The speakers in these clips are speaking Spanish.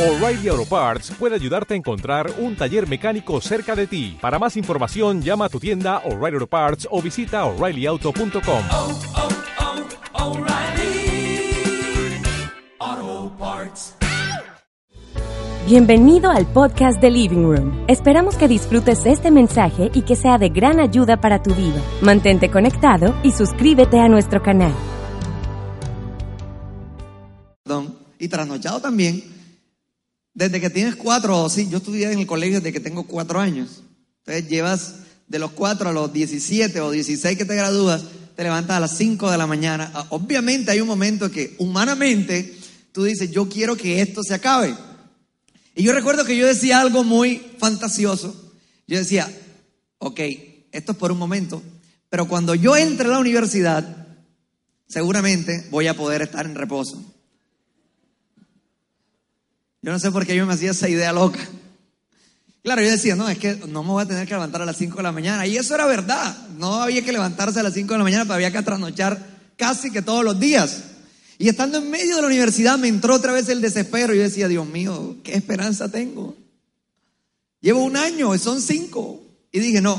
O'Reilly Auto Parts puede ayudarte a encontrar un taller mecánico cerca de ti. Para más información, llama a tu tienda O'Reilly Auto Parts o visita oreillyauto.com. oh, oh, Parts. Bienvenido al podcast de Living Room. Esperamos que disfrutes este mensaje y que sea de gran ayuda para tu vida. Mantente conectado y suscríbete a nuestro canal. perdón, y trasnochado también, desde que tienes cuatro, sí, yo estudié en el colegio desde que tengo cuatro años. Entonces llevas de los cuatro a los 17 o 16 que te gradúas, te levantas a las 5 de la mañana. Ah, Obviamente hay un momento que humanamente tú dices, yo quiero que esto se acabe. Y yo recuerdo que yo decía algo muy fantasioso. Yo decía, ok, esto es por un momento, pero cuando yo entre a la universidad, seguramente voy a poder estar en reposo. Yo no sé por qué yo me hacía esa idea loca. Claro, yo decía, no, es que no me voy a tener que levantar a las 5 de la mañana. Y eso era verdad. No había que levantarse a las 5 de la mañana, pero había que trasnochar casi que todos los días. Y estando en medio de la universidad me entró otra vez el desespero. Yo decía, Dios mío, ¿qué esperanza tengo? Llevo un año, son cinco. Y dije, no,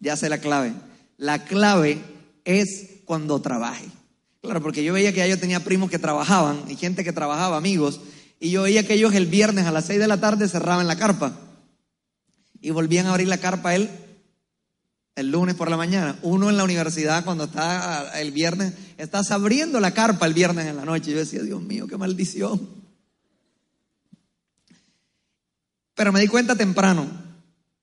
ya sé la clave. La clave es cuando trabaje. Claro, porque yo veía que ya yo tenía primos que trabajaban y gente que trabajaba, amigos. Y yo veía que ellos el viernes a las 6 de la tarde cerraban la carpa. Y volvían a abrir la carpa él el lunes por la mañana. Uno en la universidad cuando está el viernes, estás abriendo la carpa el viernes en la noche. Yo decía, Dios mío, qué maldición. Pero me di cuenta temprano,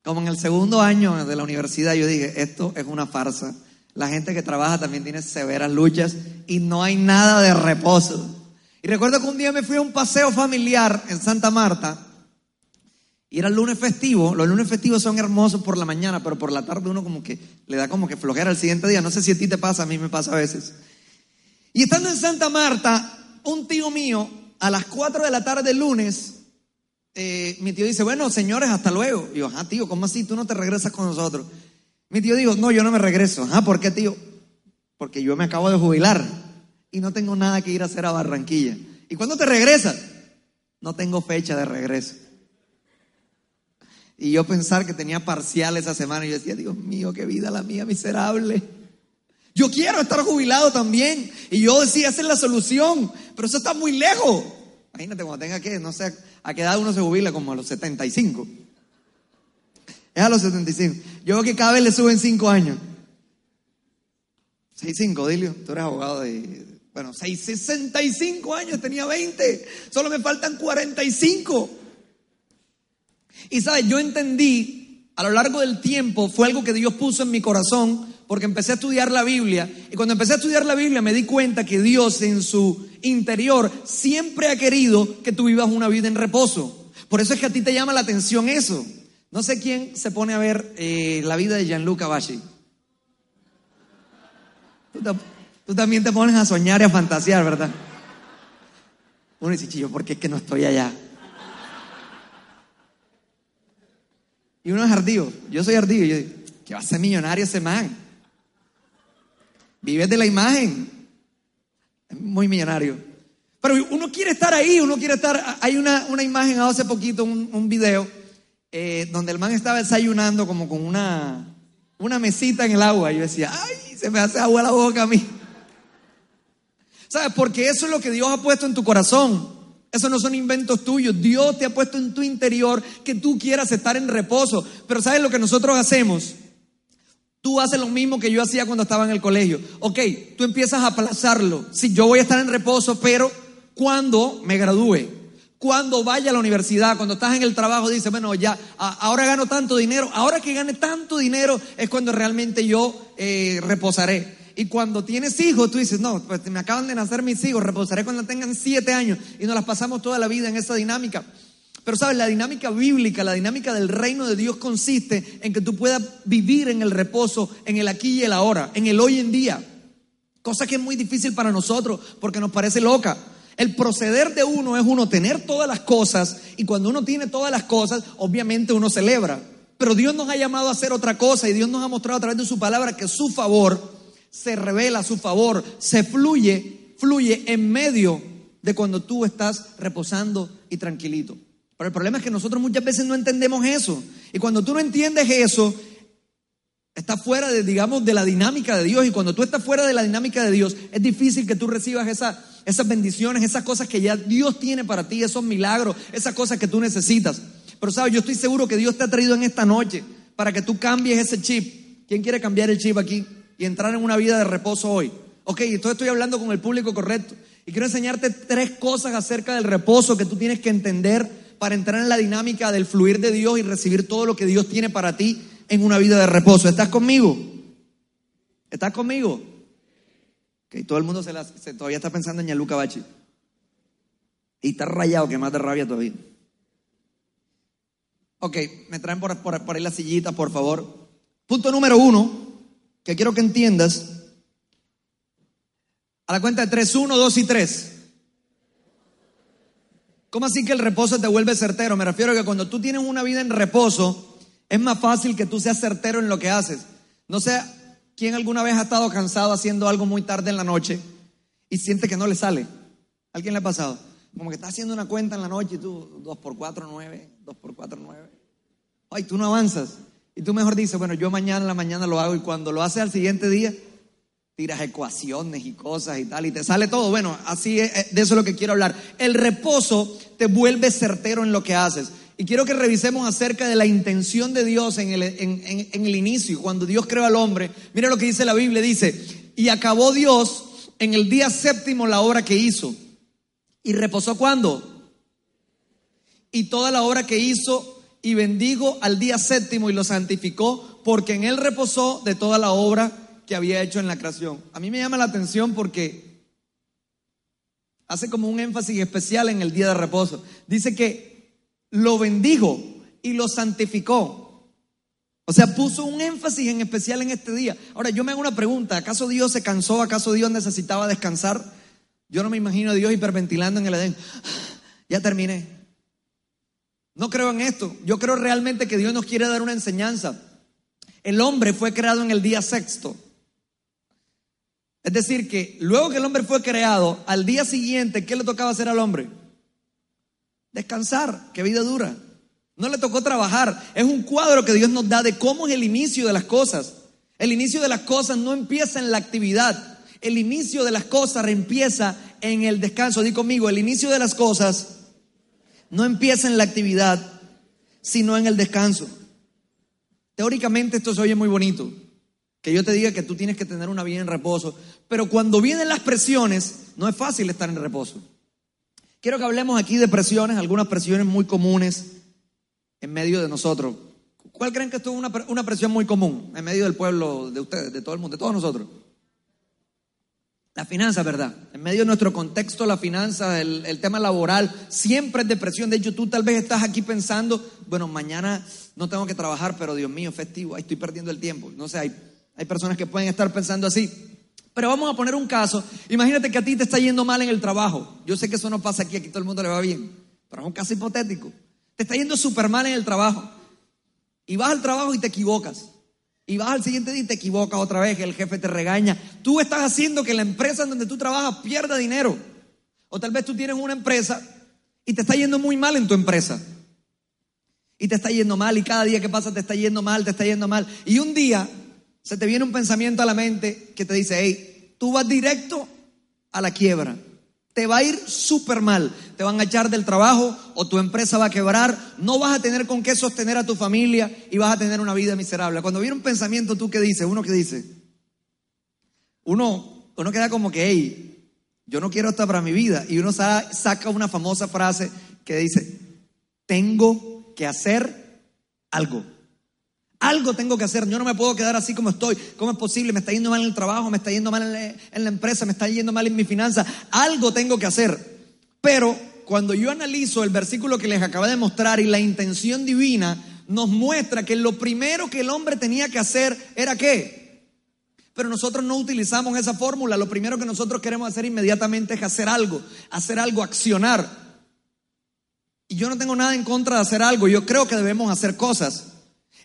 como en el segundo año de la universidad, yo dije, esto es una farsa. La gente que trabaja también tiene severas luchas y no hay nada de reposo. Y recuerdo que un día me fui a un paseo familiar en Santa Marta y era el lunes festivo. Los lunes festivos son hermosos por la mañana, pero por la tarde uno como que le da como que flojera el siguiente día. No sé si a ti te pasa, a mí me pasa a veces. Y estando en Santa Marta, un tío mío, a las 4 de la tarde el lunes, eh, mi tío dice, bueno, señores, hasta luego. Y yo, ajá, tío, ¿cómo así? Tú no te regresas con nosotros. Mi tío dijo, no, yo no me regreso. Ajá, ¿por qué, tío? Porque yo me acabo de jubilar y no tengo nada que ir a hacer a Barranquilla. ¿Y cuándo te regresas? No tengo fecha de regreso. Y yo pensar que tenía parcial esa semana y yo decía, Dios mío, qué vida la mía miserable. Yo quiero estar jubilado también. Y yo decía, esa es la solución, pero eso está muy lejos. Imagínate cuando tenga que, no sé, a qué edad uno se jubila, como a los 75. Es a los 75. Yo veo que cada vez le suben 5 años. 6-5, Dilio, tú eres abogado de... Bueno, 6, 65 años, tenía 20. Solo me faltan 45. Y sabes, yo entendí a lo largo del tiempo, fue algo que Dios puso en mi corazón, porque empecé a estudiar la Biblia. Y cuando empecé a estudiar la Biblia me di cuenta que Dios en su interior siempre ha querido que tú vivas una vida en reposo. Por eso es que a ti te llama la atención eso. No sé quién se pone a ver eh, la vida de Gianluca Bashi. Tú, ta- tú también te pones a soñar y a fantasear, ¿verdad? Uno dice, chillo, ¿por qué es que no estoy allá? Y uno es ardío. Yo soy ardío. Yo digo, ¿qué va a ser millonario ese man? Vives de la imagen. Es muy millonario. Pero uno quiere estar ahí, uno quiere estar. Hay una, una imagen hace poquito, un, un video, eh, donde el man estaba desayunando como con una, una mesita en el agua. Y yo decía, ¡ay! Se me hace agua la boca a mí. ¿Sabes? Porque eso es lo que Dios ha puesto en tu corazón. Eso no son inventos tuyos. Dios te ha puesto en tu interior que tú quieras estar en reposo. Pero ¿sabes lo que nosotros hacemos? Tú haces lo mismo que yo hacía cuando estaba en el colegio. Ok, tú empiezas a aplazarlo. Si yo voy a estar en reposo, pero cuando me gradúe, cuando vaya a la universidad, cuando estás en el trabajo, dices, bueno, ya, ahora gano tanto dinero. Ahora que gane tanto dinero es cuando realmente yo eh, reposaré. Y cuando tienes hijos, tú dices, no, pues me acaban de nacer mis hijos, reposaré cuando tengan siete años. Y nos las pasamos toda la vida en esa dinámica. Pero sabes, la dinámica bíblica, la dinámica del reino de Dios consiste en que tú puedas vivir en el reposo, en el aquí y el ahora, en el hoy en día. Cosa que es muy difícil para nosotros porque nos parece loca. El proceder de uno es uno tener todas las cosas y cuando uno tiene todas las cosas, obviamente uno celebra. Pero Dios nos ha llamado a hacer otra cosa y Dios nos ha mostrado a través de su palabra que su favor se revela, su favor se fluye, fluye en medio de cuando tú estás reposando y tranquilito. Pero el problema es que nosotros muchas veces no entendemos eso. Y cuando tú no entiendes eso, estás fuera de, digamos, de la dinámica de Dios. Y cuando tú estás fuera de la dinámica de Dios, es difícil que tú recibas esa- esas bendiciones, esas cosas que ya Dios tiene para ti, esos milagros, esas cosas que tú necesitas. Pero sabes, yo estoy seguro que Dios te ha traído en esta noche para que tú cambies ese chip. ¿Quién quiere cambiar el chip aquí y entrar en una vida de reposo hoy? Ok, entonces estoy hablando con el público correcto. Y quiero enseñarte tres cosas acerca del reposo que tú tienes que entender para entrar en la dinámica del fluir de Dios y recibir todo lo que Dios tiene para ti en una vida de reposo. ¿Estás conmigo? ¿Estás conmigo? Ok, todo el mundo se la- todavía está pensando en Yaluca Bachi. Y está rayado, que más de rabia todavía. Ok, me traen por, por, por ahí la sillita, por favor. Punto número uno, que quiero que entiendas. A la cuenta de tres, uno, dos y tres. ¿Cómo así que el reposo te vuelve certero? Me refiero a que cuando tú tienes una vida en reposo, es más fácil que tú seas certero en lo que haces. No sé quién alguna vez ha estado cansado haciendo algo muy tarde en la noche y siente que no le sale. ¿A ¿Alguien le ha pasado? Como que está haciendo una cuenta en la noche y tú, 2 por 4, 9, 2 por 4, 9. Ay, tú no avanzas. Y tú mejor dices, bueno, yo mañana en la mañana lo hago y cuando lo haces al siguiente día, tiras ecuaciones y cosas y tal, y te sale todo. Bueno, así es, eh, de eso es lo que quiero hablar. El reposo te vuelve certero en lo que haces. Y quiero que revisemos acerca de la intención de Dios en el, en- en- en el inicio, cuando Dios creó al hombre. Mira lo que dice la Biblia, dice, y acabó Dios en el día séptimo la obra que hizo. ¿Y reposó cuándo? Y toda la obra que hizo y bendigo al día séptimo y lo santificó, porque en él reposó de toda la obra que había hecho en la creación. A mí me llama la atención porque hace como un énfasis especial en el día de reposo. Dice que lo bendijo y lo santificó. O sea, puso un énfasis en especial en este día. Ahora, yo me hago una pregunta. ¿Acaso Dios se cansó? ¿Acaso Dios necesitaba descansar? Yo no me imagino a Dios hiperventilando en el Edén. Ya terminé. No creo en esto. Yo creo realmente que Dios nos quiere dar una enseñanza. El hombre fue creado en el día sexto. Es decir, que luego que el hombre fue creado, al día siguiente, ¿qué le tocaba hacer al hombre? Descansar, qué vida dura. No le tocó trabajar. Es un cuadro que Dios nos da de cómo es el inicio de las cosas. El inicio de las cosas no empieza en la actividad. El inicio de las cosas empieza en el descanso. Di conmigo, el inicio de las cosas no empieza en la actividad, sino en el descanso. Teóricamente esto se oye muy bonito, que yo te diga que tú tienes que tener una vida en reposo, pero cuando vienen las presiones, no es fácil estar en reposo. Quiero que hablemos aquí de presiones, algunas presiones muy comunes en medio de nosotros. ¿Cuál creen que esto es una, una presión muy común en medio del pueblo, de ustedes, de todo el mundo, de todos nosotros? La finanza, ¿verdad? En medio de nuestro contexto, la finanza, el, el tema laboral, siempre es depresión. De hecho, tú tal vez estás aquí pensando, bueno, mañana no tengo que trabajar, pero Dios mío, festivo, ahí estoy perdiendo el tiempo. No sé, hay, hay personas que pueden estar pensando así. Pero vamos a poner un caso. Imagínate que a ti te está yendo mal en el trabajo. Yo sé que eso no pasa aquí, aquí todo el mundo le va bien. Pero es un caso hipotético. Te está yendo súper mal en el trabajo. Y vas al trabajo y te equivocas. Y vas al siguiente día y te equivocas otra vez, que el jefe te regaña. Tú estás haciendo que la empresa en donde tú trabajas pierda dinero. O tal vez tú tienes una empresa y te está yendo muy mal en tu empresa. Y te está yendo mal y cada día que pasa te está yendo mal, te está yendo mal. Y un día se te viene un pensamiento a la mente que te dice, hey, tú vas directo a la quiebra. Te va a ir súper mal. Te van a echar del trabajo o tu empresa va a quebrar. No vas a tener con qué sostener a tu familia y vas a tener una vida miserable. Cuando viene un pensamiento, ¿tú qué dices? Uno que dice. Uno, uno queda como que, hey, yo no quiero esto para mi vida. Y uno sa- saca una famosa frase que dice, tengo que hacer algo. Algo tengo que hacer, yo no me puedo quedar así como estoy. ¿Cómo es posible? Me está yendo mal en el trabajo, me está yendo mal en la, empresa, me está yendo mal en mi finanza. Algo tengo que hacer. Pero cuando yo analizo el versículo que les acabo de mostrar y la intención divina nos muestra que lo primero que el hombre tenía que hacer era qué? Pero nosotros no utilizamos esa fórmula. Lo primero que nosotros queremos hacer inmediatamente es hacer algo, hacer algo, accionar. Y yo no tengo nada en contra de hacer algo, yo creo que debemos hacer cosas.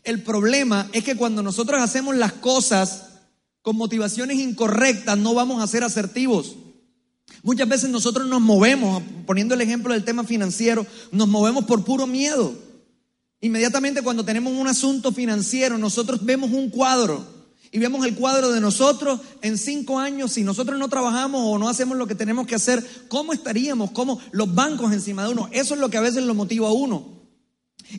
El problema es que cuando nosotros hacemos las cosas con motivaciones incorrectas, no vamos a ser asertivos. Muchas veces nosotros nos movemos, poniendo el ejemplo del tema financiero, nos movemos por puro miedo. Inmediatamente cuando tenemos un asunto financiero, nosotros vemos un cuadro y vemos el cuadro de nosotros en cinco años, si nosotros no trabajamos o no hacemos lo que tenemos que hacer, ¿cómo estaríamos? ¿Cómo los bancos encima de uno? Eso es lo que a veces lo motiva a uno.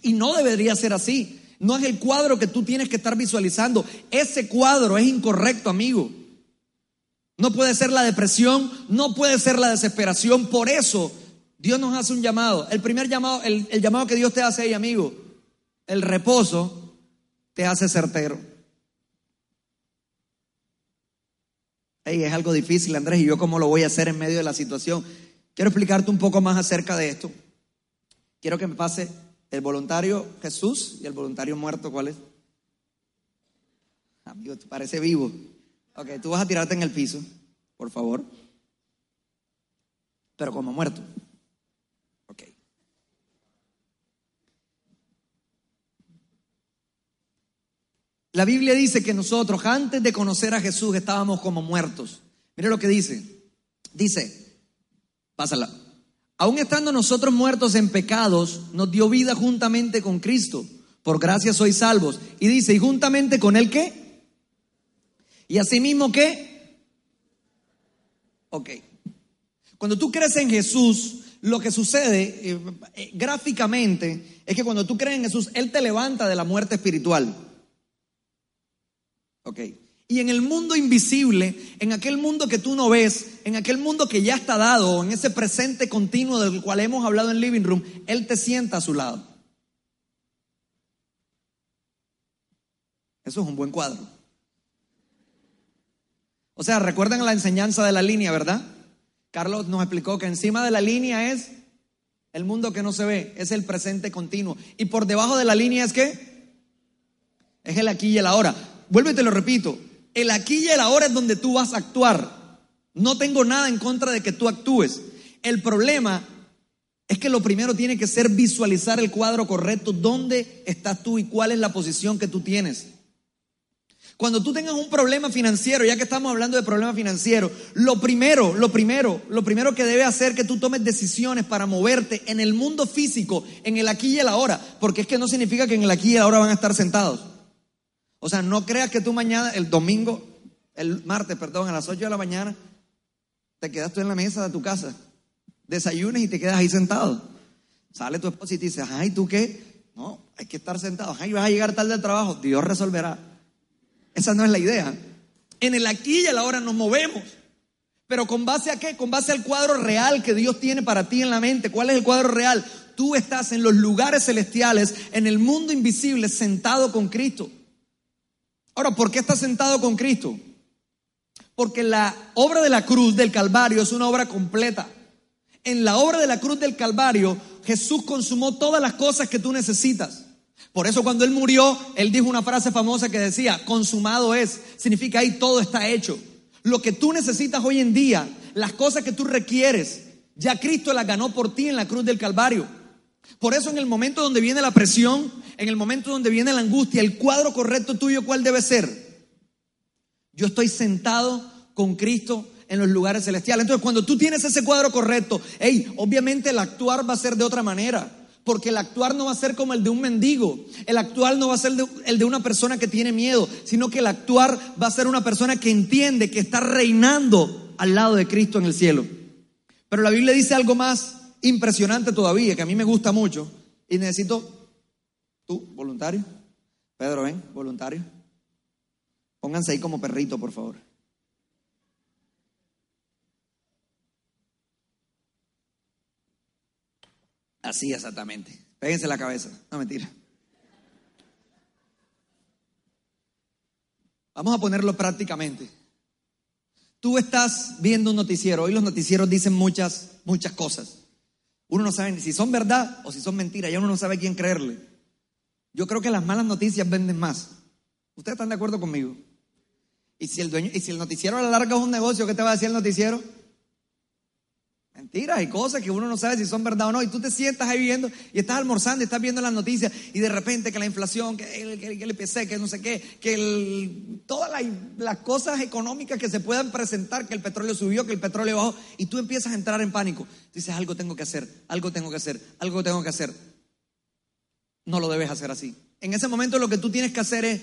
Y no debería ser así. No es el cuadro que tú tienes que estar visualizando. Ese cuadro es incorrecto, amigo. No puede ser la depresión, no puede ser la desesperación. Por eso Dios nos hace un llamado. El primer llamado, el, llamado que Dios te hace ahí, amigo, el reposo te hace certero. Hey, es algo difícil, Andrés, y yo cómo lo voy a hacer en medio de la situación. Quiero explicarte un poco más acerca de esto. Quiero que me pase el voluntario Jesús y el voluntario muerto, ¿cuál es? Amigo, tú parece vivo. Ok, tú vas a tirarte en el piso, por favor. Pero como muerto. Ok. La Biblia dice que nosotros antes de conocer a Jesús estábamos como muertos. Mire lo que dice. Dice, pásala. Aún estando nosotros muertos en pecados, nos dio vida juntamente con Cristo. Por gracia sois salvos. Y dice, ¿y juntamente con él qué? ¿Y asimismo qué? Ok. Cuando tú crees en Jesús, lo que sucede eh, eh, gráficamente es que cuando tú crees en Jesús, Él te levanta de la muerte espiritual. Ok. Y en el mundo invisible, en aquel mundo que tú no ves, en aquel mundo que ya está dado, en ese presente continuo del cual hemos hablado en Living Room, Él te sienta a su lado. Eso es un buen cuadro. O sea, recuerdan la enseñanza de la línea, ¿verdad? Carlos nos explicó que encima de la línea es el mundo que no se ve, es el presente continuo. Y por debajo de la línea es qué? Es el aquí y el ahora. Vuelve y te lo repito. El aquí y el ahora es donde tú vas a actuar. No tengo nada en contra de que tú actúes. El problema es que lo primero tiene que ser visualizar el cuadro correcto, dónde estás tú y cuál es la posición que tú tienes. Cuando tú tengas un problema financiero, ya que estamos hablando de problema financiero, lo primero, lo primero, lo primero que debe hacer que tú tomes decisiones para moverte en el mundo físico, en el aquí y el ahora, porque es que no significa que en el aquí y el ahora van a estar sentados. O sea, no creas que tú mañana, el domingo, el martes, perdón, a las 8 de la mañana, te quedas tú en la mesa de tu casa, desayunes y te quedas ahí sentado. Sale tu esposa y te dice, ay, ¿tú qué? No, hay que estar sentado. Ay, vas a llegar tarde al trabajo. Dios resolverá. Esa no es la idea. En el aquí y el ahora nos movemos. Pero con base a qué? Con base al cuadro real que Dios tiene para ti en la mente. ¿Cuál es el cuadro real? Tú estás en los lugares celestiales, en el mundo invisible, sentado con Cristo. Ahora, ¿por qué estás sentado con Cristo? Porque la obra de la cruz del Calvario es una obra completa. En la obra de la cruz del Calvario, Jesús consumó todas las cosas que tú necesitas. Por eso cuando Él murió, Él dijo una frase famosa que decía, consumado es, significa ahí todo está hecho. Lo que tú necesitas hoy en día, las cosas que tú requieres, ya Cristo las ganó por ti en la cruz del Calvario. Por eso en el momento donde viene la presión, en el momento donde viene la angustia, el cuadro correcto tuyo, ¿cuál debe ser? Yo estoy sentado con Cristo en los lugares celestiales. Entonces, cuando tú tienes ese cuadro correcto, hey, obviamente el actuar va a ser de otra manera. Porque el actuar no va a ser como el de un mendigo, el actuar no va a ser el de una persona que tiene miedo, sino que el actuar va a ser una persona que entiende que está reinando al lado de Cristo en el cielo. Pero la Biblia dice algo más impresionante todavía, que a mí me gusta mucho, y necesito, tú, voluntario, Pedro, ven, voluntario, pónganse ahí como perrito, por favor. Así exactamente. Péguense la cabeza. No, mentira. Vamos a ponerlo prácticamente. Tú estás viendo un noticiero. Hoy los noticieros dicen muchas, muchas cosas. Uno no sabe ni si son verdad o si son mentiras. Ya uno no sabe quién creerle. Yo creo que las malas noticias venden más. ¿Ustedes están de acuerdo conmigo? Y si el dueño, y si el noticiero a la larga es un negocio, ¿qué te va a decir el noticiero? Mentiras y cosas que uno no sabe si son verdad o no. Y tú te sientas ahí viendo y estás almorzando y estás viendo las noticias y de repente que la inflación, que el, que el, que IPC, que no sé qué, que todas las cosas económicas que se puedan presentar, que el petróleo subió, que el petróleo bajó, y tú empiezas a entrar en pánico. Dices, algo tengo que hacer, algo tengo que hacer, algo tengo que hacer. No lo debes hacer así. En ese momento lo que tú tienes que hacer es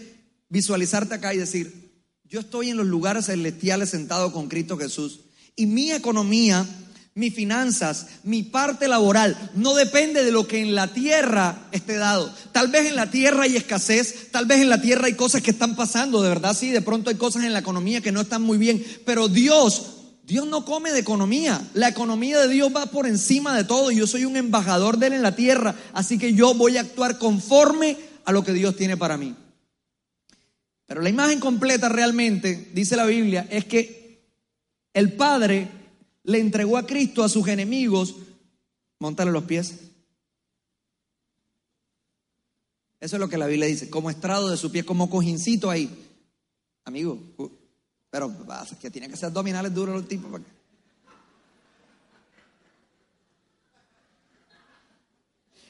visualizarte acá y decir, yo estoy en los lugares celestiales sentado con Cristo Jesús y mi economía, mis finanzas, mi parte laboral no depende de lo que en la tierra esté dado. Tal vez en la tierra hay escasez, tal vez en la tierra hay cosas que están pasando, de verdad sí, de pronto hay cosas en la economía que no están muy bien, pero Dios Dios no come de economía. La economía de Dios va por encima de todo. Yo soy un embajador de Él en la tierra. Así que yo voy a actuar conforme a lo que Dios tiene para mí. Pero la imagen completa realmente, dice la Biblia, es que el Padre le entregó a Cristo a sus enemigos. Montale los pies. Eso es lo que la Biblia dice. Como estrado de su pie, como cojincito ahí. Amigo, pero pasa que tiene que ser abdominales duros los tipos. para que-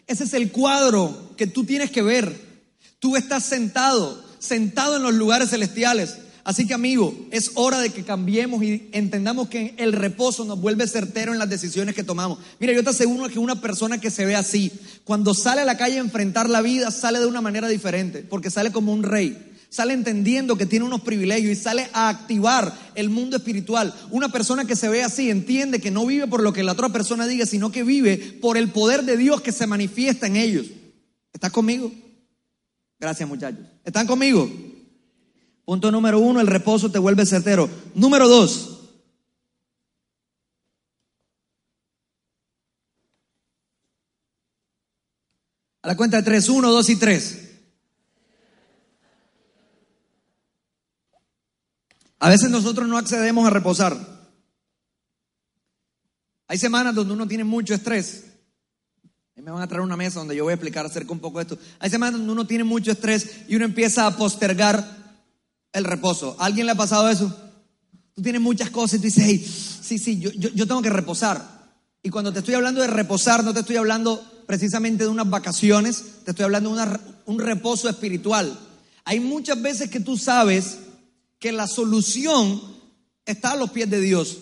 Ese es el cuadro que tú tienes que ver. Tú estás sentado, sentado en los lugares celestiales. Así que amigo, es hora de que cambiemos y entendamos que el reposo nos vuelve certero en las decisiones que tomamos. Mira, yo te aseguro que una persona que se ve así, cuando sale a la calle a enfrentar la vida, sale de una manera diferente, porque sale como un rey. Sale entendiendo que tiene unos privilegios y sale a activar el mundo espiritual. Una persona que se ve así entiende que no vive por lo que la otra persona diga, sino que vive por el poder de Dios que se manifiesta en ellos. ¿Estás conmigo? Gracias muchachos. ¿Están conmigo? Punto número uno, el reposo te vuelve certero. Número dos, a la cuenta de tres, uno, dos y tres. A veces nosotros no accedemos a reposar. Hay semanas donde uno tiene mucho estrés. Me van a traer una mesa donde yo voy a explicar acerca un poco de esto. Hay semanas donde uno tiene mucho estrés y uno empieza a postergar el reposo. ¿A alguien le ha pasado eso? Tú tienes muchas cosas y tú dices, hey, sí, sí, yo, yo, yo tengo que reposar. Y cuando te estoy hablando de reposar, no te estoy hablando precisamente de unas vacaciones, te estoy hablando de un reposo espiritual. Hay muchas veces que tú sabes que la solución está a los pies de Dios.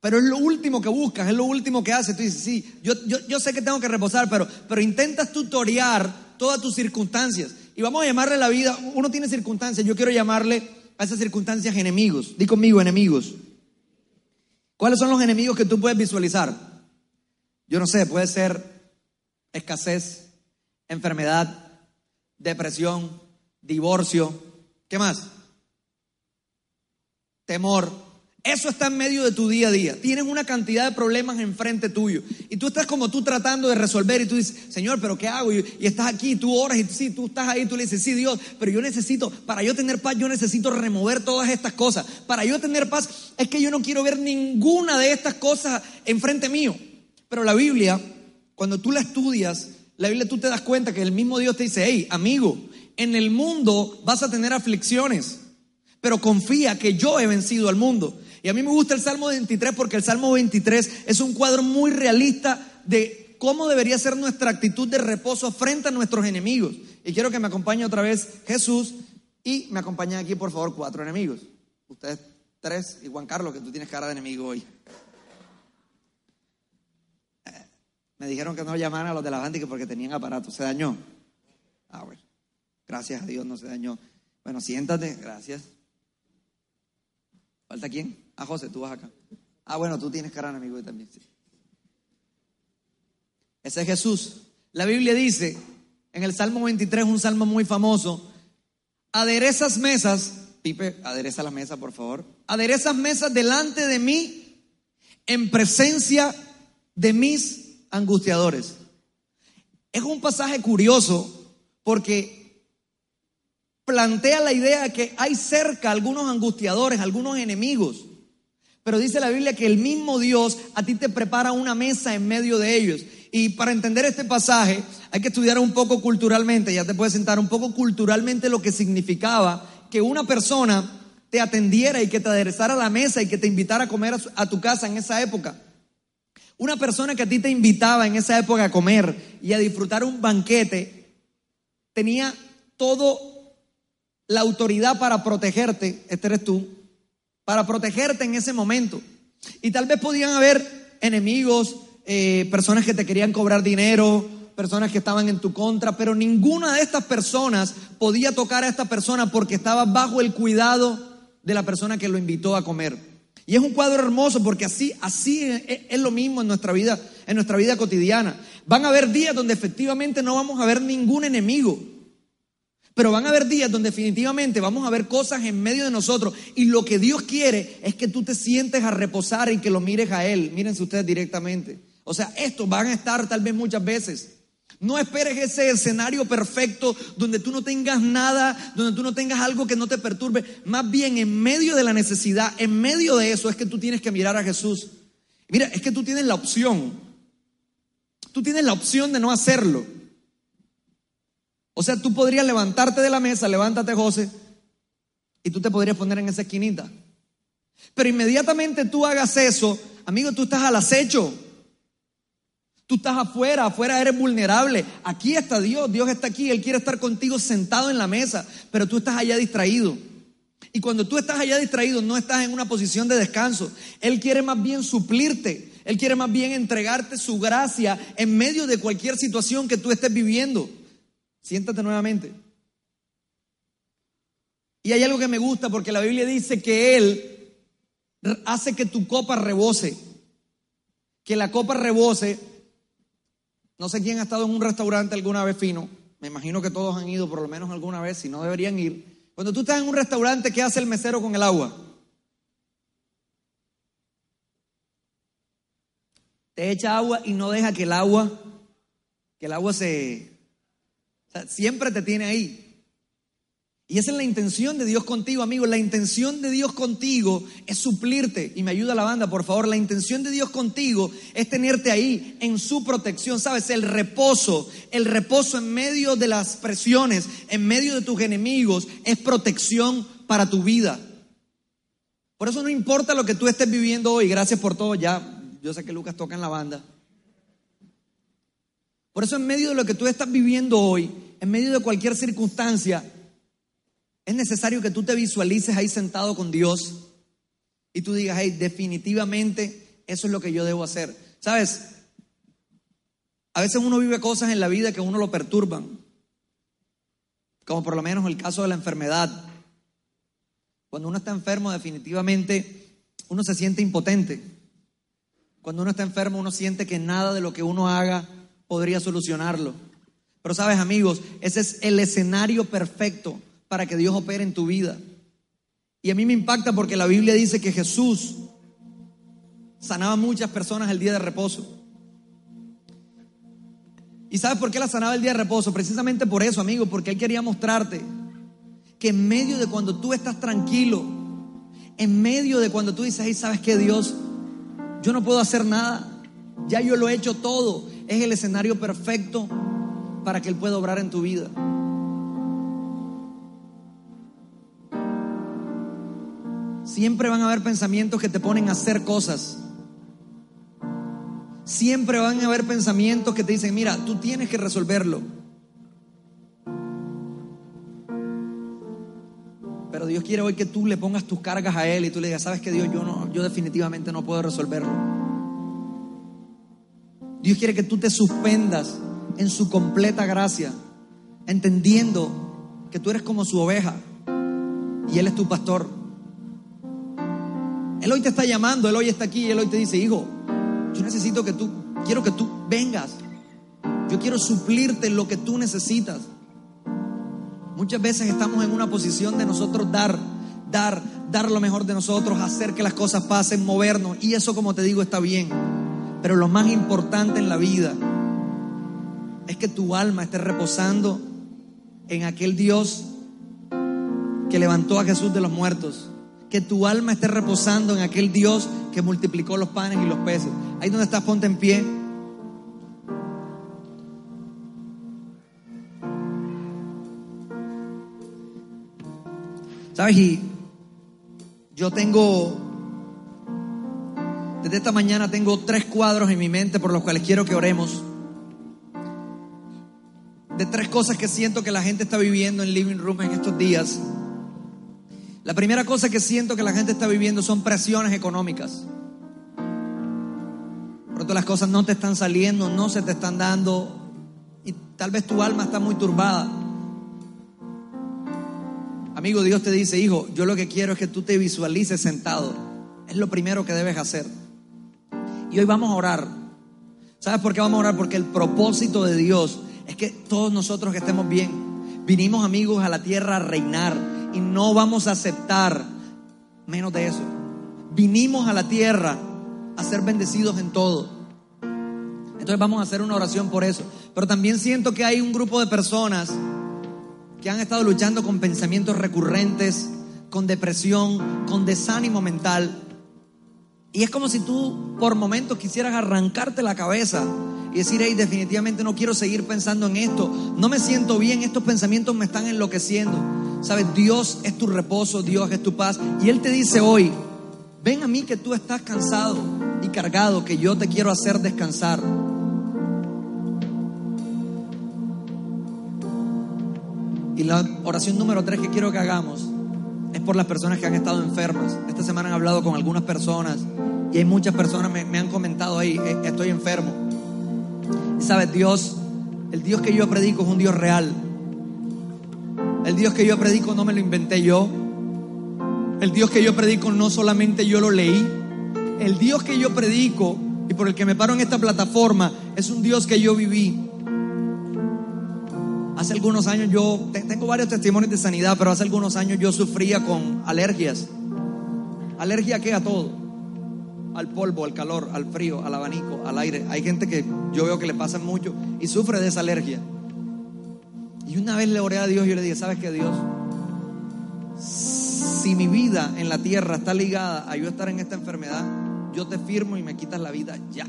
Pero es lo último que buscas, es lo último que haces. Tú dices, sí, yo, yo, yo sé que tengo que reposar, pero, pero intentas tutorear todas tus circunstancias. Y vamos a llamarle la vida, uno tiene circunstancias, yo quiero llamarle a esas circunstancias enemigos. Di conmigo, enemigos. ¿Cuáles son los enemigos que tú puedes visualizar? Yo no sé, puede ser escasez, enfermedad, depresión, divorcio. ¿Qué más? Temor. Eso está en medio de tu día a día. Tienes una cantidad de problemas enfrente tuyo. Y tú estás como tú tratando de resolver y tú dices, Señor, pero ¿qué hago? Y, estás aquí, tú oras y tú, sí, tú estás ahí, tú le dices, sí, Dios, pero yo necesito, para yo tener paz, yo necesito remover todas estas cosas. Para yo tener paz, es que yo no quiero ver ninguna de estas cosas enfrente mío. Pero la Biblia, cuando tú la estudias, la Biblia tú te das cuenta que el mismo Dios te dice, hey, amigo, en el mundo vas a tener aflicciones pero confía que yo he vencido al mundo. Y a mí me gusta el Salmo 23 porque el Salmo 23 es un cuadro muy realista de cómo debería ser nuestra actitud de reposo frente a nuestros enemigos. Y quiero que me acompañe otra vez Jesús y me acompañen aquí, por favor, cuatro enemigos. Ustedes tres y Juan Carlos, que tú tienes cara de enemigo hoy. Eh, Me dijeron que no llamaran a los de la banda que porque tenían aparato. ¿Se dañó? Ah, bueno. Gracias a Dios no se dañó. Bueno, siéntate. Gracias. ¿Falta quién? Ah, José, tú vas acá. Ah, bueno, tú tienes cara enemigo hoy también. sí. Ese es Jesús. La Biblia dice en el Salmo 23, un salmo muy famoso, aderezas mesas, Pipe, adereza la mesa, por favor. Aderezas mesas delante de mí en presencia de mis angustiadores. Es un pasaje curioso porque plantea la idea de que hay cerca algunos angustiadores, algunos enemigos. Pero dice la Biblia que el mismo Dios a ti te prepara una mesa en medio de ellos. Y para entender este pasaje hay que estudiar un poco culturalmente, ya te puedes sentar un poco culturalmente lo que significaba que una persona te atendiera y que te aderezara la mesa y que te invitara a comer a, a tu casa en esa época. Una persona que a ti te invitaba en esa época a comer y a disfrutar un banquete, tenía todo la autoridad para protegerte, este eres tú, para protegerte en ese momento. Y tal vez podían haber enemigos, eh, personas que te querían cobrar dinero, personas que estaban en tu contra, pero ninguna de estas personas podía tocar a esta persona porque estaba bajo el cuidado de la persona que lo invitó a comer. Y es un cuadro hermoso porque así, así es, es lo mismo en nuestra vida, en nuestra vida cotidiana. Van a haber días donde efectivamente no vamos a ver ningún enemigo. Pero van a haber días donde definitivamente vamos a ver cosas en medio de nosotros y lo que Dios quiere es que tú te sientes a reposar y que lo mires a Él. Mírense ustedes directamente. O sea, estos van a estar tal vez muchas veces. No esperes ese escenario perfecto donde tú no tengas nada, donde tú no tengas algo que no te perturbe. Más bien en medio de la necesidad, en medio de eso es que tú tienes que mirar a Jesús. Mira, es que tú tienes la opción. Tú tienes la opción de no hacerlo. O sea, tú podrías levantarte de la mesa, levántate José, y tú te podrías poner en esa esquinita. Pero inmediatamente tú hagas eso, amigo, tú estás al acecho. Tú estás afuera, afuera eres vulnerable. Aquí está Dios, Dios está aquí, Él quiere estar contigo sentado en la mesa, pero tú estás allá distraído. Y cuando tú estás allá distraído, no estás en una posición de descanso. Él quiere más bien suplirte, Él quiere más bien entregarte su gracia en medio de cualquier situación que tú estés viviendo. Siéntate nuevamente. Y hay algo que me gusta porque la Biblia dice que Él hace que tu copa rebose. Que la copa rebose. No sé quién ha estado en un restaurante alguna vez fino. Me imagino que todos han ido por lo menos alguna vez, si no deberían ir. Cuando tú estás en un restaurante, ¿qué hace el mesero con el agua? Te echa agua y no deja que el agua, que el agua se, siempre te tiene ahí. Y esa es la intención de Dios contigo, amigo. La intención de Dios contigo es suplirte. Y me ayuda la banda, por favor. La intención de Dios contigo es tenerte ahí en su protección. ¿Sabes? El reposo, el reposo en medio de las presiones, en medio de tus enemigos, es protección para tu vida. Por eso no importa lo que tú estés viviendo hoy. Gracias por todo. Ya, yo sé que Lucas toca en la banda. Por eso en medio de lo que tú estás viviendo hoy, en medio de cualquier circunstancia, es necesario que tú te visualices ahí sentado con Dios y tú digas, hey, definitivamente eso es lo que yo debo hacer. ¿Sabes? A veces uno vive cosas en la vida que uno lo perturban, como por lo menos el caso de la enfermedad. Cuando uno está enfermo, definitivamente uno se siente impotente. Cuando uno está enfermo, uno siente que nada de lo que uno haga podría solucionarlo. Pero sabes, amigos, ese es el escenario perfecto para que Dios opere en tu vida. Y a mí me impacta porque la Biblia dice que Jesús sanaba a muchas personas el día de reposo. ¿Y sabes por qué la sanaba el día de reposo? Precisamente por eso, amigo, porque Él quería mostrarte que en medio de cuando tú estás tranquilo, en medio de cuando tú dices, hey, ¿sabes qué, Dios? Yo no puedo hacer nada, ya yo lo he hecho todo, es el escenario perfecto para que Él pueda obrar en tu vida. Siempre van a haber pensamientos que te ponen a hacer cosas. Siempre van a haber pensamientos que te dicen, mira, tú tienes que resolverlo. Pero Dios quiere hoy que tú le pongas tus cargas a Él y tú le digas, sabes que Dios, yo, no, yo definitivamente no puedo resolverlo. Dios quiere que tú te suspendas en su completa gracia, entendiendo que tú eres como su oveja y Él es tu pastor. Él hoy te está llamando, Él hoy está aquí Él hoy te dice, hijo, yo necesito que tú, quiero que tú vengas. Yo quiero suplirte lo que tú necesitas. Muchas veces estamos en una posición de nosotros dar, dar, dar lo mejor de nosotros, hacer que las cosas pasen, movernos. Y eso, como te digo, está bien. Pero lo más importante en la vida es que tu alma esté reposando en aquel Dios que levantó a Jesús de los muertos. Que tu alma esté reposando en aquel Dios que multiplicó los panes y los peces. Ahí donde estás, ponte en pie. ¿Sabes? Y yo tengo, desde esta mañana tengo tres cuadros en mi mente por los cuales quiero que oremos. De tres cosas que siento que la gente está viviendo en Living Room en estos días. La primera cosa que siento que la gente está viviendo son presiones económicas. Pronto las cosas no te están saliendo, no se te están dando y tal vez tu alma está muy turbada. Amigo, Dios te dice, hijo, yo lo que quiero es que tú te visualices sentado. Es lo primero que debes hacer. Y hoy vamos a orar. ¿Sabes por qué vamos a orar? Porque el propósito de Dios es que todos nosotros que estemos bien, vinimos amigos a la tierra a reinar y no vamos a aceptar menos de eso. Vinimos a la tierra a ser bendecidos en todo. Entonces vamos a hacer una oración por eso. Pero también siento que hay un grupo de personas que han estado luchando con pensamientos recurrentes, con depresión, con desánimo mental. Y es como si tú por momentos quisieras arrancarte la cabeza y decir, hey, definitivamente no quiero seguir pensando en esto, no me siento bien, estos pensamientos me están enloqueciendo. Sabes, Dios es tu reposo, Dios es tu paz. Y Él te dice hoy, ven a mí que tú estás cansado y cargado, que yo te quiero hacer descansar. Y la oración número tres que quiero que hagamos es por las personas que han estado enfermas. Esta semana he hablado con algunas personas y hay muchas personas me, me han comentado ahí, "Eh, estoy enfermo. Sabes, Dios, el Dios que yo predico es un Dios real. El Dios que yo predico no me lo inventé yo. El Dios que yo predico no solamente yo lo leí. El Dios que yo predico y por el que me paro en esta plataforma es un Dios que yo viví. Hace algunos años yo, te- tengo varios testimonios de sanidad, pero hace algunos años yo sufría con alergias. ¿Alergia a qué? A todo. Al polvo, al calor, al frío, al abanico, al aire. Hay gente que yo veo que le pasa mucho y sufre de esa alergia. Y una vez le oré a Dios y yo le dije, ¿sabes qué Dios? Si mi vida en la tierra está ligada a yo estar en esta enfermedad, yo te firmo y me quitas la vida ya.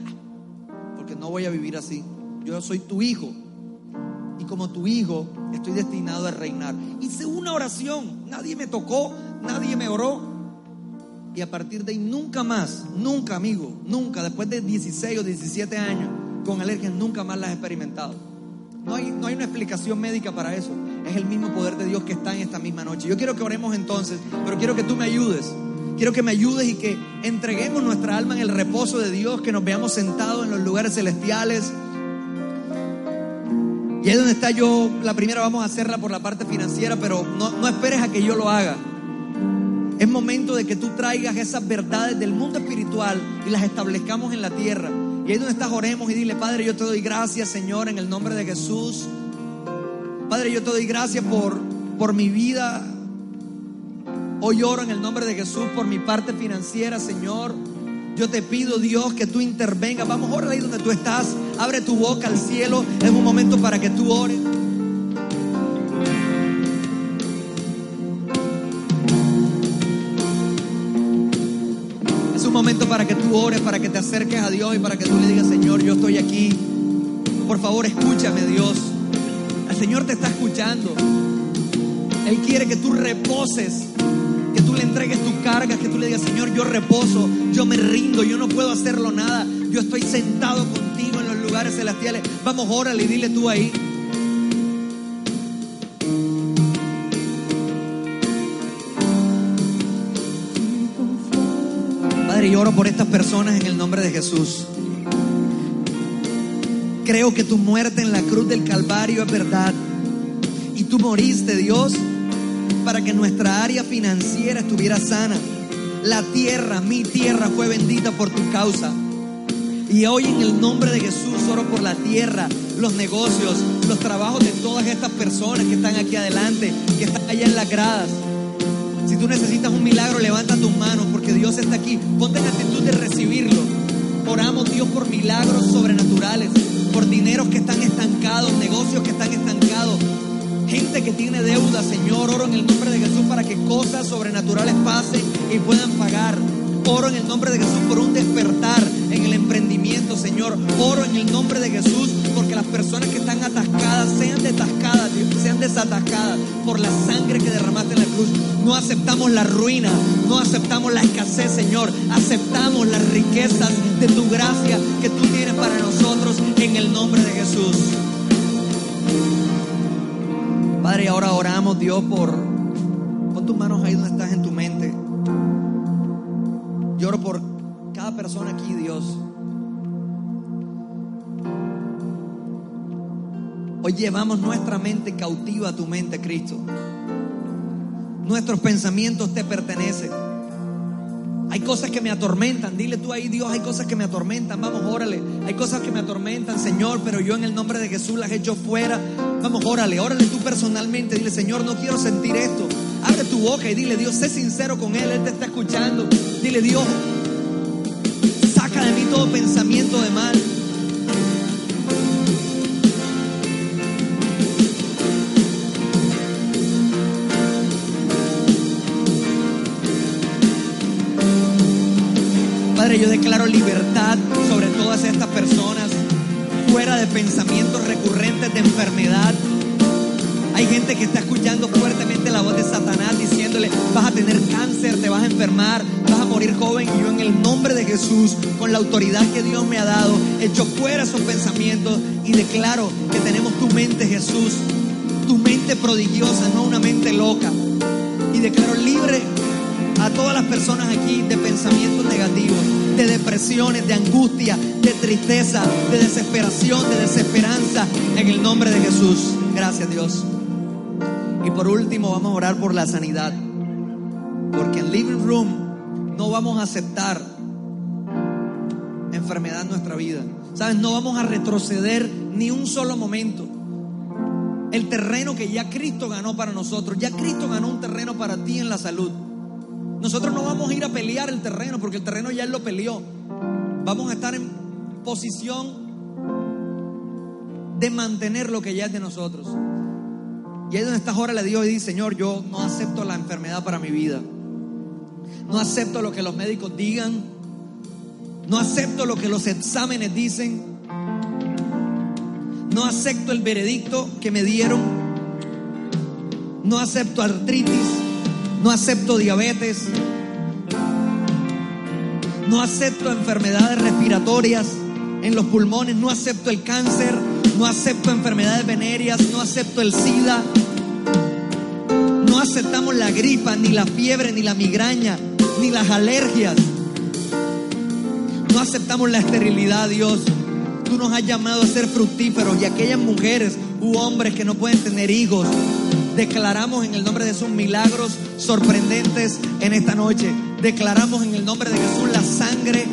Porque no voy a vivir así. Yo soy tu hijo y como tu hijo estoy destinado a reinar. Hice una oración, nadie me tocó, nadie me oró. Y a partir de ahí nunca más, nunca amigo, nunca, después de 16 o 17 años con alergias, nunca más las he experimentado. No hay, no hay una explicación médica para eso. Es el mismo poder de Dios que está en esta misma noche. Yo quiero que oremos entonces, pero quiero que tú me ayudes. Quiero que me ayudes y que entreguemos nuestra alma en el reposo de Dios, que nos veamos sentados en los lugares celestiales. Y ahí donde está yo, la primera vamos a hacerla por la parte financiera, pero no, no esperes a que yo lo haga. Es momento de que tú traigas esas verdades del mundo espiritual y las establezcamos en la tierra. Y ahí donde estás, oremos y dile, Padre, yo te doy gracias, Señor, en el nombre de Jesús. Padre, yo te doy gracias por, por mi vida. Hoy oro en el nombre de Jesús por mi parte financiera, Señor. Yo te pido, Dios, que tú intervengas. Vamos, ora ahí donde tú estás. Abre tu boca al cielo. Es un momento para que tú ores. Momento para que tú ores, para que te acerques a Dios y para que tú le digas, Señor, yo estoy aquí. Por favor, escúchame, Dios. El Señor te está escuchando. Él quiere que tú reposes, que tú le entregues tus cargas, que tú le digas, Señor, yo reposo, yo me rindo, yo no puedo hacerlo nada. Yo estoy sentado contigo en los lugares celestiales. Vamos, órale y dile tú ahí. Padre, oro por estas personas en el nombre de Jesús. Creo que tu muerte en la cruz del Calvario es verdad. Y tú moriste, Dios, para que nuestra área financiera estuviera sana. La tierra, mi tierra, fue bendita por tu causa. Y hoy en el nombre de Jesús oro por la tierra, los negocios, los trabajos de todas estas personas que están aquí adelante, que están allá en las gradas. Si tú necesitas un milagro, levanta tus manos Dios está aquí. Ponte en actitud de recibirlo. Oramos Dios por milagros sobrenaturales, por dineros que están estancados, negocios que están estancados, gente que tiene deuda, Señor. Oro en el nombre de Jesús para que cosas sobrenaturales pasen y puedan pagar. Oro en el nombre de Jesús por un despertar en el emprendimiento, Señor. Oro en el nombre de Jesús porque las personas que están atascadas sean desatascadas, Dios, sean desatascadas por la sangre que derramaste en la cruz. No aceptamos la ruina, no aceptamos la escasez, Señor. Aceptamos las riquezas de tu gracia que tú tienes para nosotros en el nombre de Jesús. Padre, ahora oramos, Dios, por... Pon tus manos ahí donde estás en tu mente. Yo oro por cada persona aquí, Dios. Hoy llevamos nuestra mente cautiva a tu mente, Cristo. Nuestros pensamientos te pertenecen. Hay cosas que me atormentan. Dile tú ahí, Dios, hay cosas que me atormentan. Vamos, órale. Hay cosas que me atormentan, Señor, pero yo en el nombre de Jesús las echo fuera. Vamos, órale. Órale tú personalmente. Dile, Señor, no quiero sentir esto. Abre tu boca y dile, Dios, sé sincero con Él. Él te está escuchando. Dile, Dios, saca de mí todo pensamiento de mal. Yo declaro libertad sobre todas estas personas, fuera de pensamientos recurrentes de enfermedad. Hay gente que está escuchando fuertemente la voz de Satanás diciéndole, vas a tener cáncer, te vas a enfermar, vas a morir joven. Y yo en el nombre de Jesús, con la autoridad que Dios me ha dado, echo fuera esos pensamientos y declaro que tenemos tu mente, Jesús, tu mente prodigiosa, no una mente loca. Y declaro libre a todas las personas aquí de pensamientos negativos, de depresiones, de angustia, de tristeza, de desesperación, de desesperanza, en el nombre de Jesús. Gracias Dios. Y por último vamos a orar por la sanidad, porque en Living Room no vamos a aceptar enfermedad en nuestra vida. ¿Sabes? No vamos a retroceder ni un solo momento. El terreno que ya Cristo ganó para nosotros, ya Cristo ganó un terreno para ti en la salud. Nosotros no vamos a ir a pelear el terreno porque el terreno ya Él lo peleó. Vamos a estar en posición de mantener lo que ya es de nosotros. Y ahí donde estás ahora le digo y dice, Señor, yo no acepto la enfermedad para mi vida. No acepto lo que los médicos digan. No acepto lo que los exámenes dicen. No acepto el veredicto que me dieron. No acepto artritis. No acepto diabetes. No acepto enfermedades respiratorias en los pulmones. No acepto el cáncer. No acepto enfermedades venéreas. No acepto el SIDA. No aceptamos la gripa, ni la fiebre, ni la migraña, ni las alergias. No aceptamos la esterilidad, Dios. Tú nos has llamado a ser fructíferos y aquellas mujeres u hombres que no pueden tener hijos, declaramos en el nombre de Jesús milagros sorprendentes en esta noche. Declaramos en el nombre de Jesús la sangre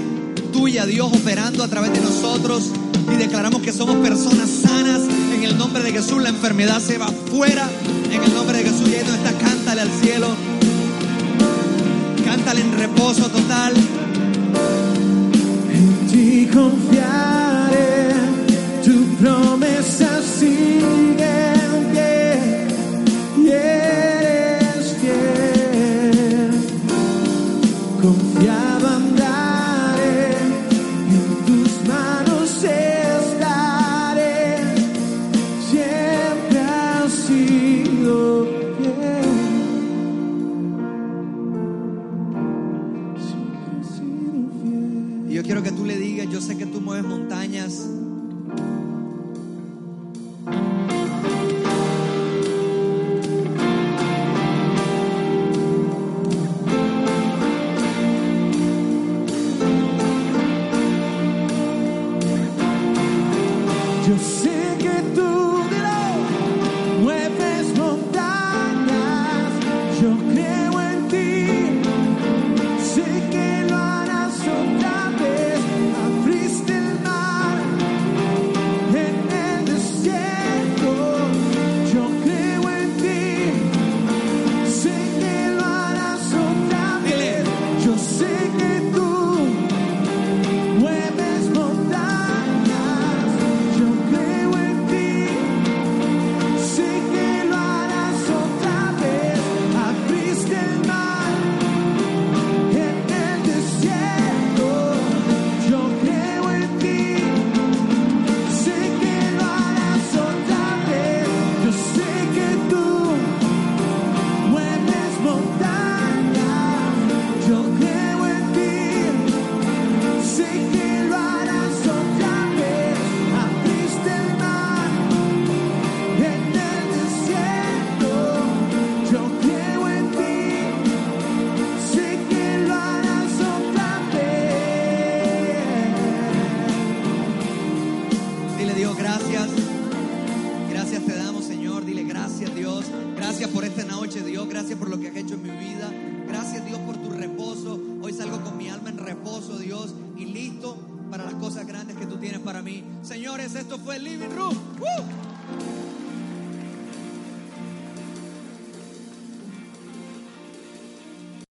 tuya, Dios, operando a través de nosotros. Y declaramos que somos personas sanas en el nombre de Jesús. La enfermedad se va fuera en el nombre de Jesús. Y ahí donde está, cántale al cielo. Cántale en reposo total. En ti confiaré, tu promesa sigue